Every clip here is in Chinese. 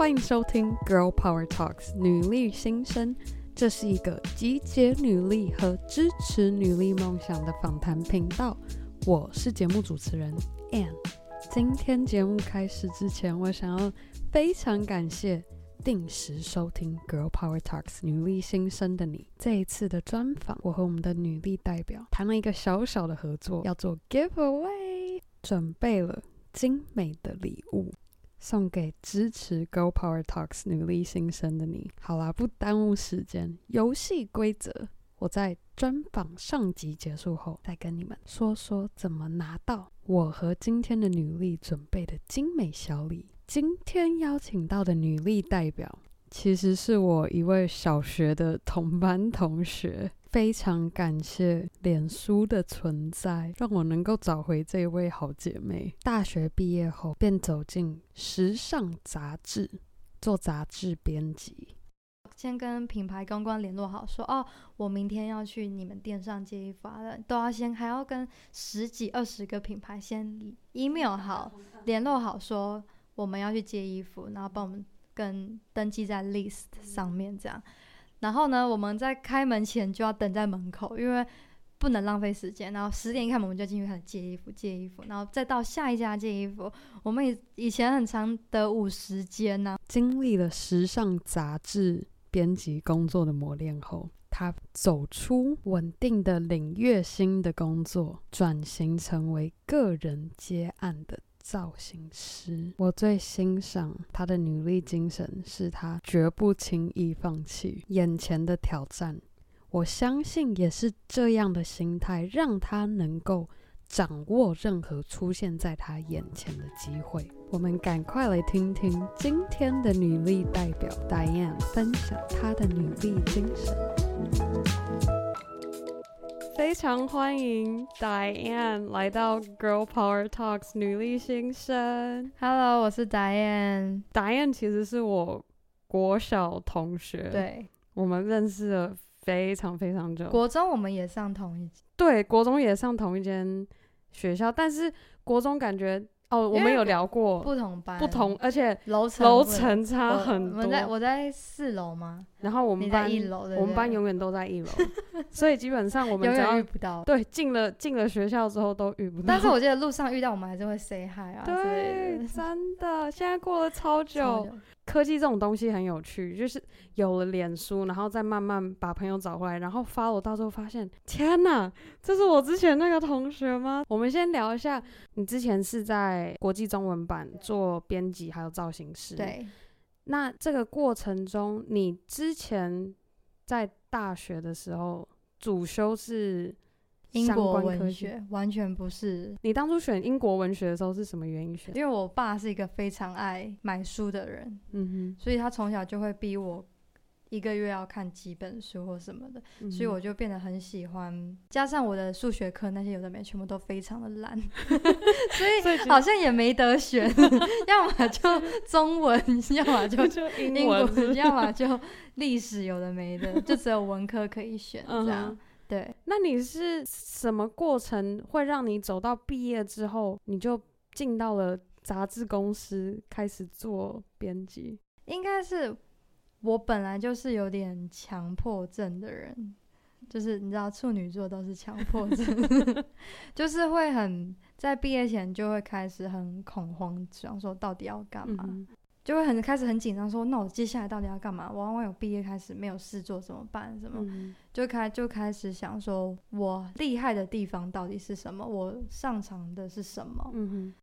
欢迎收听 Girl Power Talks 女力新生，这是一个集结女力和支持女力梦想的访谈频道。我是节目主持人 Ann。今天节目开始之前，我想要非常感谢定时收听 Girl Power Talks 女力新生的你。这一次的专访，我和我们的女力代表谈了一个小小的合作，要做 Giveaway，准备了精美的礼物。送给支持 Go Power Talks 女力新生的你。好啦，不耽误时间，游戏规则我在专访上集结束后再跟你们说说怎么拿到我和今天的女力准备的精美小礼。今天邀请到的女力代表，其实是我一位小学的同班同学。非常感谢脸书的存在，让我能够找回这位好姐妹。大学毕业后，便走进时尚杂志，做杂志编辑。先跟品牌公关联络好，说哦，我明天要去你们店上接衣服啊，都要先还要跟十几二十个品牌先 email 好，联络好，说我们要去接衣服，然后帮我们跟登记在 list 上面这样。然后呢，我们在开门前就要等在门口，因为不能浪费时间。然后十点一开门，我们就进去开始接衣服，接衣服，然后再到下一家接衣服。我们以以前很长的五十间呢。经历了时尚杂志编辑工作的磨练后，他走出稳定的领月薪的工作，转型成为个人接案的。造型师，我最欣赏他的努力精神，是他绝不轻易放弃眼前的挑战。我相信也是这样的心态，让他能够掌握任何出现在他眼前的机会。我们赶快来听听今天的女力代表 Diane 分享她的女力精神。非常欢迎 Diane 来到 Girl Power Talks 女力新生。Hello，我是 Diane。Diane 其实是我国小同学，对，我们认识了非常非常久。国中我们也上同一，对，国中也上同一间学校，但是国中感觉。哦，我们有聊过不同班，不同，而且楼层楼层差很多。我，我在我在四楼吗？然后我们班一楼，我们班永远都在一楼，所以基本上我们只要遇不到。对，进了进了学校之后都遇不到。但是我记得路上遇到，我们还是会 say hi 啊。对，真的，现在过了超久。科技这种东西很有趣，就是有了脸书，然后再慢慢把朋友找回来，然后发我，到时候发现，天哪，这是我之前那个同学吗？我们先聊一下，你之前是在国际中文版做编辑，还有造型师。对。那这个过程中，你之前在大学的时候主修是？英国文学完全不是。你当初选英国文学的时候是什么原因选？因为我爸是一个非常爱买书的人，嗯哼，所以他从小就会逼我一个月要看几本书或什么的，嗯、所以我就变得很喜欢。加上我的数学课那些有的没全部都非常的烂，所以好像也没得选，要么就中文，要么就 英文，要么就历史，有的没的，就只有文科可以选这样。嗯对，那你是什么过程会让你走到毕业之后，你就进到了杂志公司开始做编辑？应该是我本来就是有点强迫症的人，就是你知道处女座都是强迫症，就是会很在毕业前就会开始很恐慌，想说到底要干嘛。嗯就会很开始很紧张，说那我接下来到底要干嘛？我我有毕业开始没有事做怎么办？什么？嗯、就开就开始想说，我厉害的地方到底是什么？我擅长的是什么？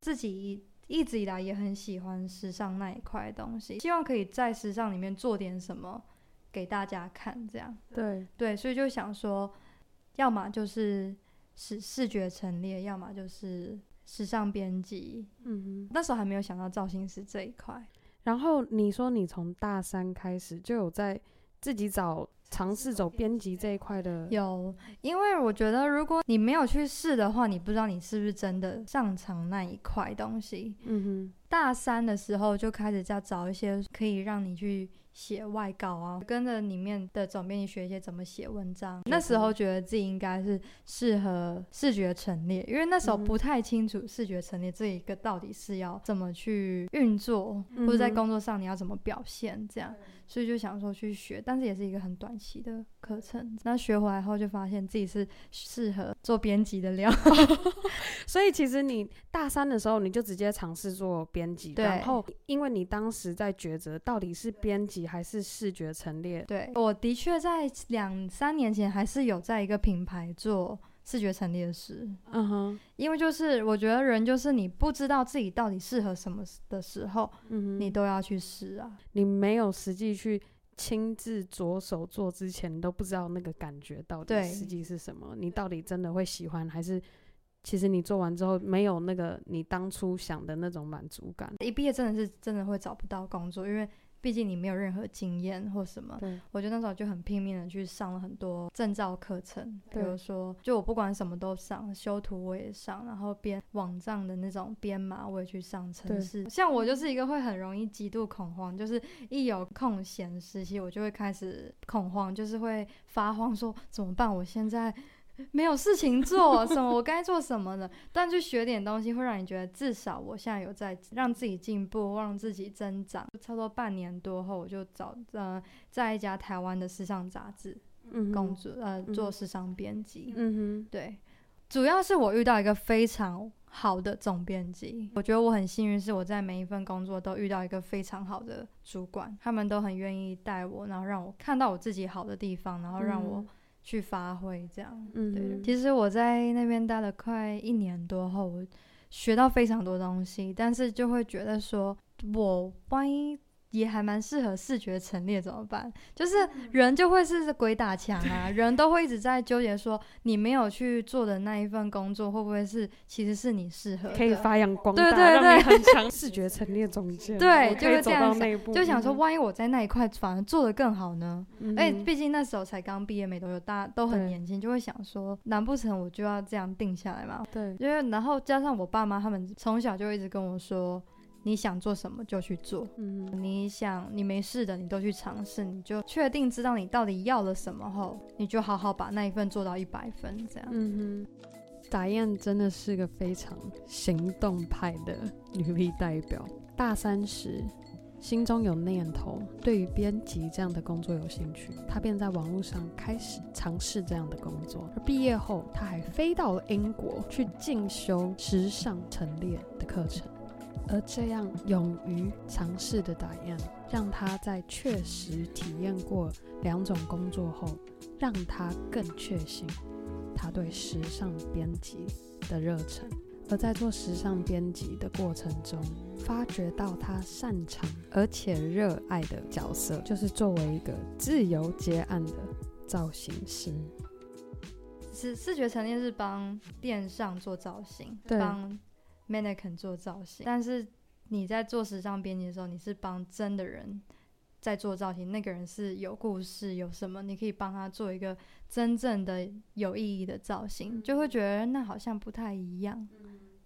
自己一直以来也很喜欢时尚那一块东西，希望可以在时尚里面做点什么给大家看，这样。对对，所以就想说，要么就是视视觉陈列，要么就是时尚编辑。嗯哼，那时候还没有想到造型师这一块。然后你说你从大三开始就有在自己找尝试走编辑这一块的？有，因为我觉得如果你没有去试的话，你不知道你是不是真的擅长那一块东西。嗯哼。大三的时候就开始在找一些可以让你去写外稿啊，跟着里面的总编辑学一些怎么写文章。那时候觉得自己应该是适合视觉陈列，因为那时候不太清楚视觉陈列这一个到底是要怎么去运作，或者在工作上你要怎么表现这样。所以就想说去学，但是也是一个很短期的课程。那学回来后就发现自己是适合做编辑的料。所以其实你大三的时候你就直接尝试做编辑，然后因为你当时在抉择到底是编辑还是视觉陈列。对，我的确在两三年前还是有在一个品牌做。视觉陈列师，嗯哼，因为就是我觉得人就是你不知道自己到底适合什么的时候，嗯哼，你都要去试啊。你没有实际去亲自着手做之前，你都不知道那个感觉到底实际是什么。你到底真的会喜欢，还是其实你做完之后没有那个你当初想的那种满足感？一毕业真的是真的会找不到工作，因为。毕竟你没有任何经验或什么，我觉得那时候就很拼命的去上了很多证照课程，比如说，就我不管什么都上，修图我也上，然后编网站的那种编码我也去上城市。像我就是一个会很容易极度恐慌，就是一有空闲时期我就会开始恐慌，就是会发慌说怎么办？我现在。没有事情做什么，我该做什么的？但去学点东西，会让你觉得至少我现在有在让自己进步，让自己增长。差不多半年多后，我就找呃，在一家台湾的时尚杂志工作，嗯、呃，做时尚编辑。嗯哼，对，主要是我遇到一个非常好的总编辑，我觉得我很幸运，是我在每一份工作都遇到一个非常好的主管，他们都很愿意带我，然后让我看到我自己好的地方，然后让我。去发挥这样，嗯，对。其实我在那边待了快一年多后，我学到非常多东西，但是就会觉得说，我万一。也还蛮适合视觉陈列，怎么办？就是人就会是鬼打墙啊，人都会一直在纠结说，你没有去做的那一份工作，会不会是其实是你适合，可以发扬光大，对对对，很强视觉陈列总监，对，就会这样想，就想说，万一我在那一块反而做的更好呢？哎、嗯，毕竟那时候才刚毕业没多久，大家都很年轻，就会想说，难不成我就要这样定下来嘛？对，因为然后加上我爸妈他们从小就一直跟我说。你想做什么就去做，嗯，你想你没事的，你都去尝试，你就确定知道你到底要了什么后，你就好好把那一份做到一百分，这样。嗯哼，达燕真的是个非常行动派的女力代表。大三时，心中有念头，对于编辑这样的工作有兴趣，她便在网络上开始尝试这样的工作。而毕业后，她还飞到了英国去进修时尚陈列的课程。而这样勇于尝试的打样，让他在确实体验过两种工作后，让他更确信他对时尚编辑的热忱。而在做时尚编辑的过程中，发觉到他擅长而且热爱的角色，就是作为一个自由接案的造型师。视视觉陈列是帮电商做造型，对。帮 Mannequin 做造型，但是你在做时尚编辑的时候，你是帮真的人在做造型。那个人是有故事，有什么，你可以帮他做一个真正的有意义的造型，就会觉得那好像不太一样。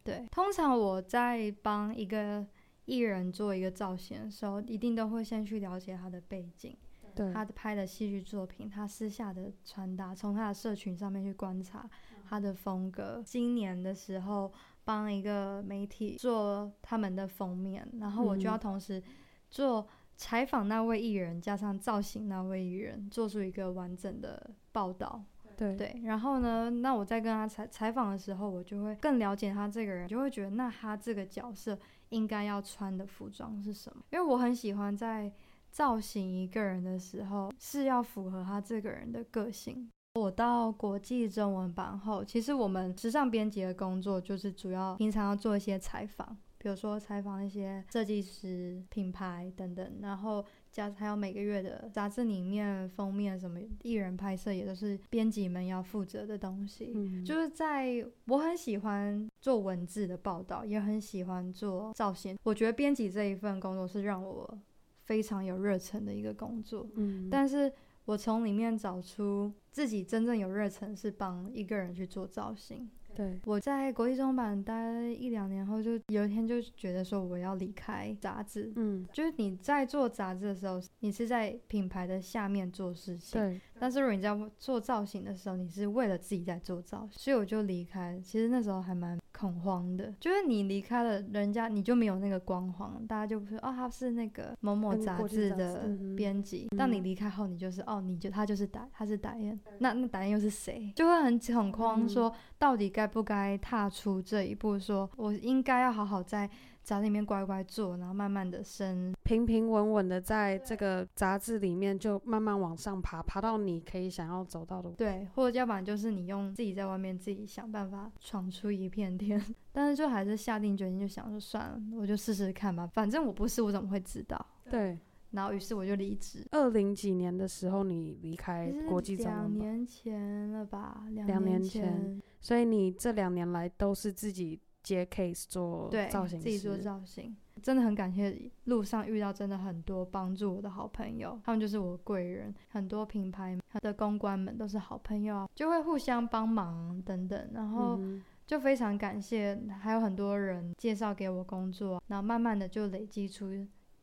对，通常我在帮一个艺人做一个造型的时候，一定都会先去了解他的背景，对，他的拍的戏剧作品，他私下的穿搭，从他的社群上面去观察他的风格。今年的时候。帮一个媒体做他们的封面，然后我就要同时做采访那位艺人，加上造型那位艺人，做出一个完整的报道。对对，然后呢，那我在跟他采采访的时候，我就会更了解他这个人，就会觉得那他这个角色应该要穿的服装是什么？因为我很喜欢在造型一个人的时候，是要符合他这个人的个性。我到国际中文版后，其实我们时尚编辑的工作就是主要平常要做一些采访，比如说采访一些设计师、品牌等等，然后加还有每个月的杂志里面封面什么艺人拍摄，也都是编辑们要负责的东西。嗯，就是在我很喜欢做文字的报道，也很喜欢做造型。我觉得编辑这一份工作是让我非常有热忱的一个工作。嗯，但是。我从里面找出自己真正有热忱是帮一个人去做造型，对，我在国际中版待一两年后，就有一天就觉得说我要离开杂志。嗯，就是你在做杂志的时候，你是在品牌的下面做事情。对。但是如果你在做造型的时候，你是为了自己在做造型，所以我就离开。其实那时候还蛮恐慌的，就是你离开了人家，你就没有那个光环，大家就不说哦，他是那个某某杂志的编辑。当你离开后，你就是哦，你就他就是打，他是打燕。那那打燕又是谁？就会很恐慌，说到底该不该踏出这一步？说我应该要好好在杂志里面乖乖做，然后慢慢的升，平平稳稳的在这个杂志里面就慢慢往上爬，爬到你可以想要走到的。对，或者要不然就是你用自己在外面自己想办法闯出一片天。但是就还是下定决心，就想说算了，我就试试看吧，反正我不是，我怎么会知道？对。然后于是我就离职。二零几年的时候你离开国际中文？两年前了吧？两年前。所以你这两年来都是自己。接 case 做造型，自己做造型，真的很感谢路上遇到真的很多帮助我的好朋友，他们就是我贵人。很多品牌的公关们都是好朋友，就会互相帮忙等等，然后就非常感谢，还有很多人介绍给我工作，然后慢慢的就累积出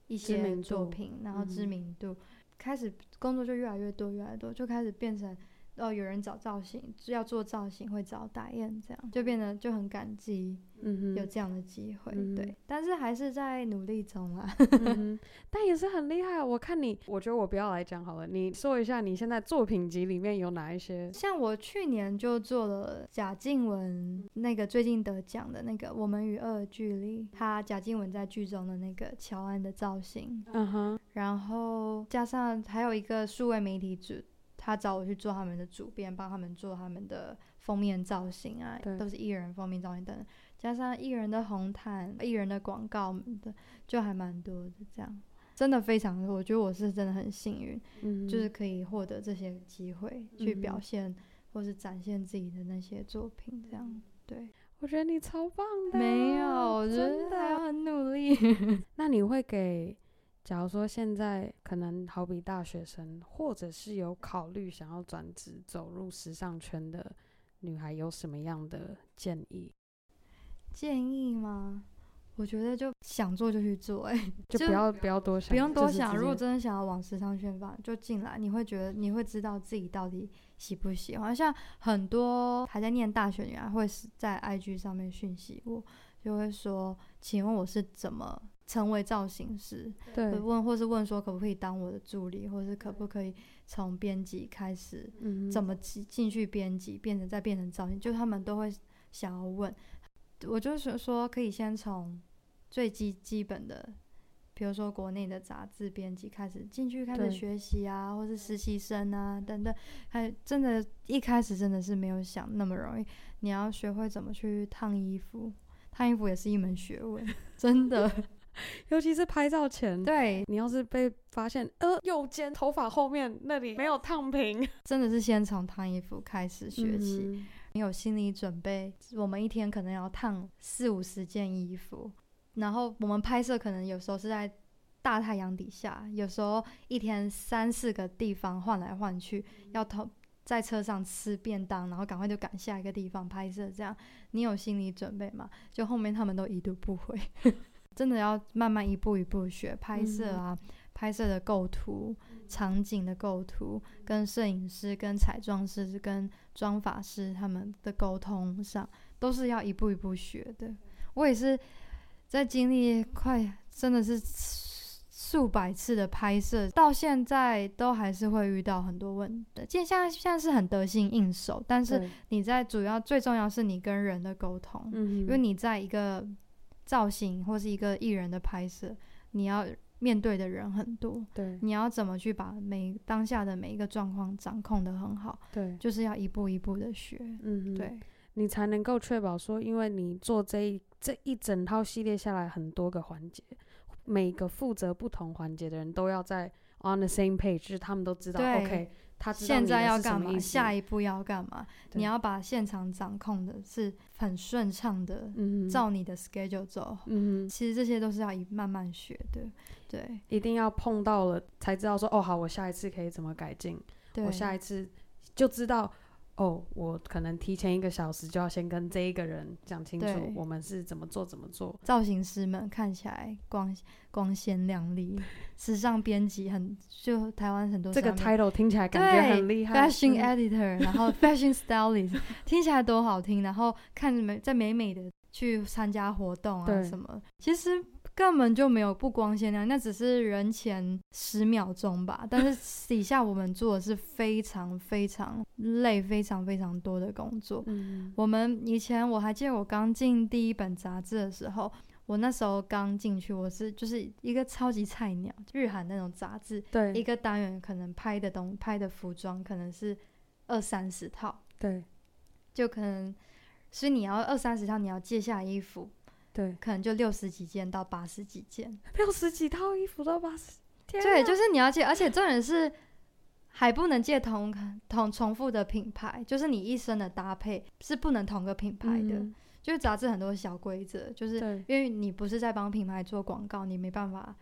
一些作品，然后知名度，开始工作就越来越多，越来越多，就开始变成。哦，有人找造型，要做造型会找打印，这样就变得就很感激，嗯哼有这样的机会，嗯、对，但是还是在努力中啊，嗯、但也是很厉害。我看你，我觉得我不要来讲好了，你说一下你现在作品集里面有哪一些？像我去年就做了贾静雯那个最近得奖的那个《我们与恶的距离》，他贾静雯在剧中的那个乔安的造型，嗯哼，然后加上还有一个数位媒体组。他找我去做他们的主编，帮他们做他们的封面造型啊，都是艺人封面造型等等，加上艺人的红毯、艺人的广告的，就还蛮多的。这样真的非常，我觉得我是真的很幸运，嗯，就是可以获得这些机会去表现或是展现自己的那些作品。这样，对，我觉得你超棒的，没有，我觉得还要很努力。那你会给？假如说现在可能好比大学生，或者是有考虑想要转职走入时尚圈的女孩，有什么样的建议？建议吗？我觉得就想做就去做，哎，就不要不要多想，不用多想。如果真的想要往时尚圈发，就进来，你会觉得你会知道自己到底喜不喜欢。像很多还在念大学女孩会是在 IG 上面讯息我，就会说，请问我是怎么？成为造型师，对，问或是问说可不可以当我的助理，或是可不可以从编辑开始，嗯，怎么进进去编辑，变成再变成造型，就他们都会想要问。我就是说，可以先从最基基本的，比如说国内的杂志编辑开始进去开始学习啊，或是实习生啊等等。还真的，一开始真的是没有想那么容易。你要学会怎么去烫衣服，烫衣服也是一门学问，真的。尤其是拍照前，对，你要是被发现，呃，右肩头发后面那里没有烫平，真的是先从烫衣服开始学起。嗯，你有心理准备，我们一天可能要烫四五十件衣服，然后我们拍摄可能有时候是在大太阳底下，有时候一天三四个地方换来换去，要偷在车上吃便当，然后赶快就赶下一个地方拍摄，这样你有心理准备吗？就后面他们都已读不回。真的要慢慢一步一步学拍摄啊，嗯、拍摄的构图、场景的构图，跟摄影师、跟彩妆师、跟妆发师他们的沟通上，都是要一步一步学的。我也是在经历快真的是数百次的拍摄，到现在都还是会遇到很多问题。现在现在是很得心应手，但是你在主要最重要是你跟人的沟通，嗯，因为你在一个。造型或是一个艺人的拍摄，你要面对的人很多，对，你要怎么去把每当下的每一个状况掌控得很好，对，就是要一步一步的学，嗯，对，你才能够确保说，因为你做这一这一整套系列下来很多个环节，每个负责不同环节的人都要在 on the same page，就是他们都知道，OK。他现在要干嘛？下一步要干嘛？你要把现场掌控的是很顺畅的，嗯，照你的 schedule 走。嗯，其实这些都是要一慢慢学的，对，一定要碰到了才知道说，哦，好，我下一次可以怎么改进？我下一次就知道，哦，我可能提前一个小时就要先跟这一个人讲清楚，我们是怎么做怎么做。造型师们看起来光光鲜亮丽，时尚编辑很就台湾很多这个 title 听起来感觉很厉害，fashion editor，、嗯、然后 fashion stylist，听起来都好听，然后看美在美美的去参加活动啊什么，其实。根本就没有不光鲜亮，那只是人前十秒钟吧。但是 底下我们做的是非常非常累、非常非常多的工作。嗯，我们以前我还记得我刚进第一本杂志的时候，我那时候刚进去，我是就是一个超级菜鸟，日韩那种杂志，对，一个单元可能拍的东拍的服装可能是二三十套，对，就可能，所以你要二三十套，你要借下衣服。对，可能就六十几件到八十几件，六十几套衣服到八十，对，就是你要借，而且重点是还不能借同同重复的品牌，就是你一身的搭配是不能同个品牌的，嗯、就是杂志很多小规则，就是因为你不是在帮品牌做广告，你没办法。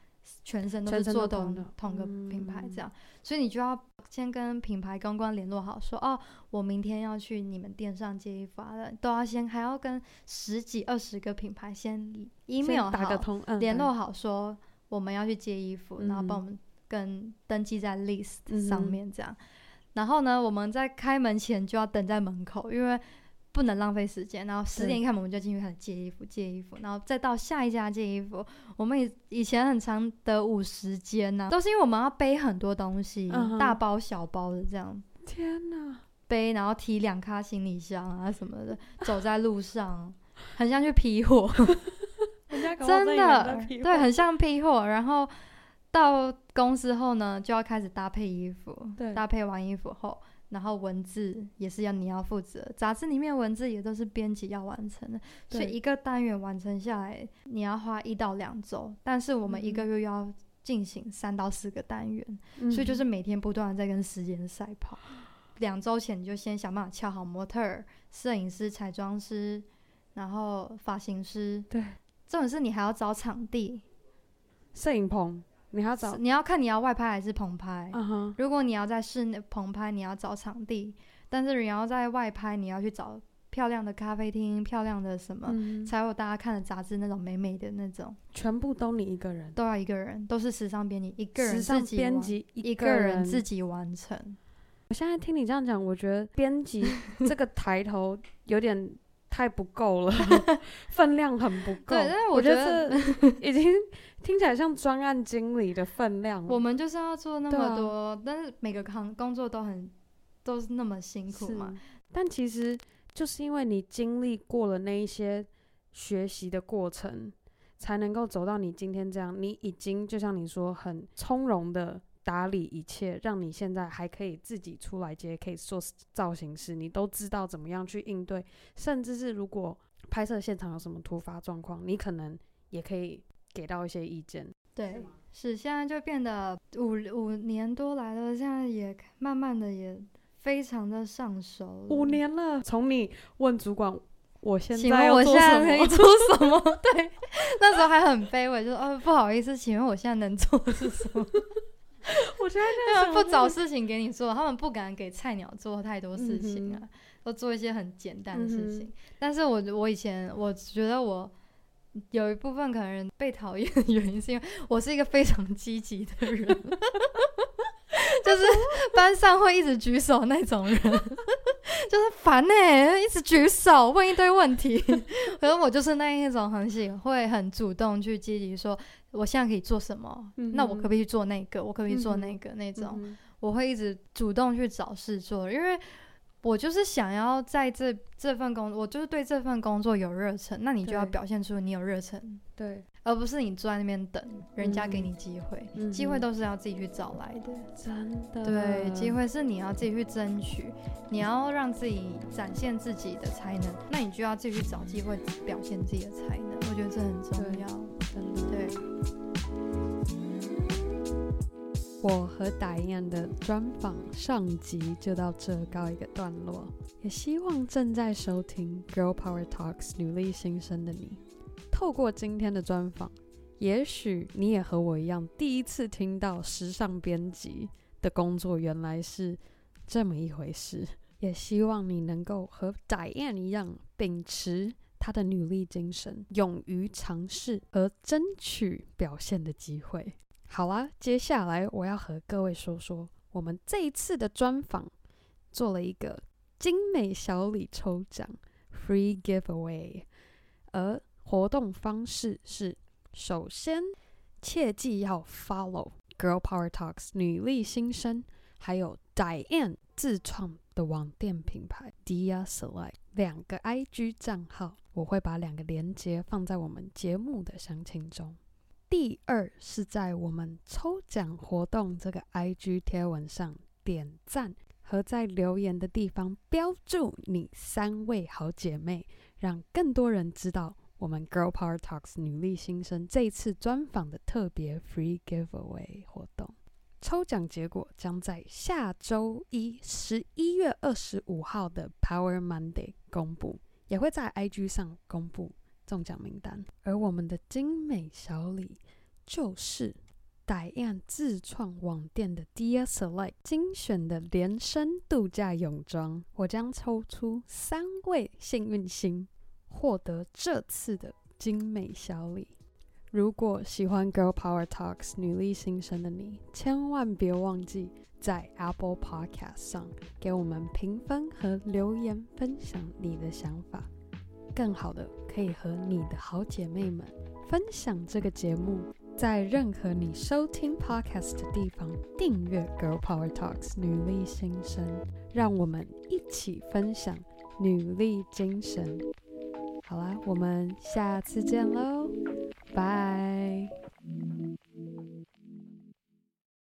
全身都是做同同个品牌这样，嗯，所以你就要先跟品牌公关联络好说，哦，我明天要去你们店上接衣服啊，都要先还要跟十几二十个品牌先 email 好，打个通，嗯，联络好说我们要去接衣服，嗯，然后帮我们跟登记在 list 上面这样，嗯，然后呢，我们在开门前就要等在门口，因为。不能浪费时间，然后十点一开，我们就进去开始借衣服，借衣服，然后再到下一家借衣服。我们以以前很长的午时间呢，都是因为我们要背很多东西，嗯、大包小包的这样。天哪，背然后提两卡行李箱啊什么的，走在路上，很像去批货。真的，对，很像批货。然后到公司后呢，就要开始搭配衣服。对，搭配完衣服后。然后文字也是要你要负责，杂志里面文字也都是编辑要完成的，所以一个单元完成下来，你要花一到两周。但是我们一个月要进行三到四个单元，嗯，所以就是每天不断的在跟时间赛跑。两周前你就先想办法敲好模特儿、摄影师、彩妆师，然后发型师。对，这种事你还要找场地，摄影棚。你要找，你要看你要外拍还是棚拍。Uh. 如果你要在室内棚拍，你要找场地；但是你要在外拍，你要去找漂亮的咖啡厅、漂亮的什么，嗯、才有大家看的杂志那种美美的那种。全部都你一个人，都要一个人，都是时尚编辑一个人自己，时尚编辑一个人自己完成。我现在听你这样讲，我觉得编辑这个 抬头有点。太不够了，分量很不够。对，但是我觉得，已经听起来像专案经理的分量。我们就是要做那么多，啊、但是每个行工作都很都是那么辛苦嘛。但其实就是因为你经历过了那一些学习的过程，才能够走到你今天这样。你已经就像你说，很从容的。打理一切，让你现在还可以自己出来接，可以做造型师，你都知道怎么样去应对，甚至是如果拍摄现场有什么突发状况，你可能也可以给到一些意见。对，是现在就变得五五年多来了，现在也慢慢的也非常的上手。五年了，从你问主管，我现在我现在可以 做什么？对，那时候还很卑微，就说哦不好意思，请问我现在能做的是什么？我觉得他们不找事情给你做，他们不敢给菜鸟做太多事情啊，嗯、都做一些很简单的事情。嗯、但是我我以前我觉得我有一部分可能被讨厌的原因，是因为我是一个非常积极的人，就是班上会一直举手那种人，就是烦呢、欸，一直举手问一堆问题。可是我就是那一种很喜会很主动去积极说。我现在可以做什么？嗯、那我可不可以去做那个？我可不可以做那个？嗯、那种、嗯，我会一直主动去找事做，因为我就是想要在这这份工，我就是对这份工作有热忱。那你就要表现出你有热忱，对，而不是你坐在那边等人家给你机会。嗯、机会都是要自己去找来的，真的。对，机会是你要自己去争取，你要让自己展现自己的才能，那你就要自己去找机会表现自己的才能。我觉得这很重要。真的对，我和 Diane 的专访上集就到这告一个段落，也希望正在收听 Girl Power Talks 女力新生的你，透过今天的专访，也许你也和我一样，第一次听到时尚编辑的工作原来是这么一回事。也希望你能够和 Diane 一样，秉持她的女力精神，勇于尝试和争取表现的机会。好啦，接下来我要和各位说说，我们这一次的专访做了一个精美小礼抽奖 （Free Giveaway），而活动方式是：首先，切记要 follow Girl Power Talks 女力新生，还有 Diane 自创的网店品牌 Dia Select 两个 IG 账号，我会把两个链接放在我们节目的详情中。第二是在我们抽奖活动这个 IG 贴文上点赞，和在留言的地方标注你三位好姐妹，让更多人知道。我们 Girl Power Talks 女力新生这次专访的特别 Free Giveaway 活动，抽奖结果将在下周一十一月二十五号的 Power Monday 公布，也会在 IG 上公布中奖名单。而我们的精美小礼就是戴安自创网店的 Dia Select 精选的连身度假泳装，我将抽出三位幸运星。获得这次的精美小礼。如果喜欢 Girl Power Talks 女力新生的你，千万别忘记在 Apple Podcast 上给我们评分和留言，分享你的想法。更好的，可以和你的好姐妹们分享这个节目，在任何你收听 Podcast 的地方订阅 Girl Power Talks 女力新生，让我们一起分享女力精神。好啦，我们下次见喽，拜。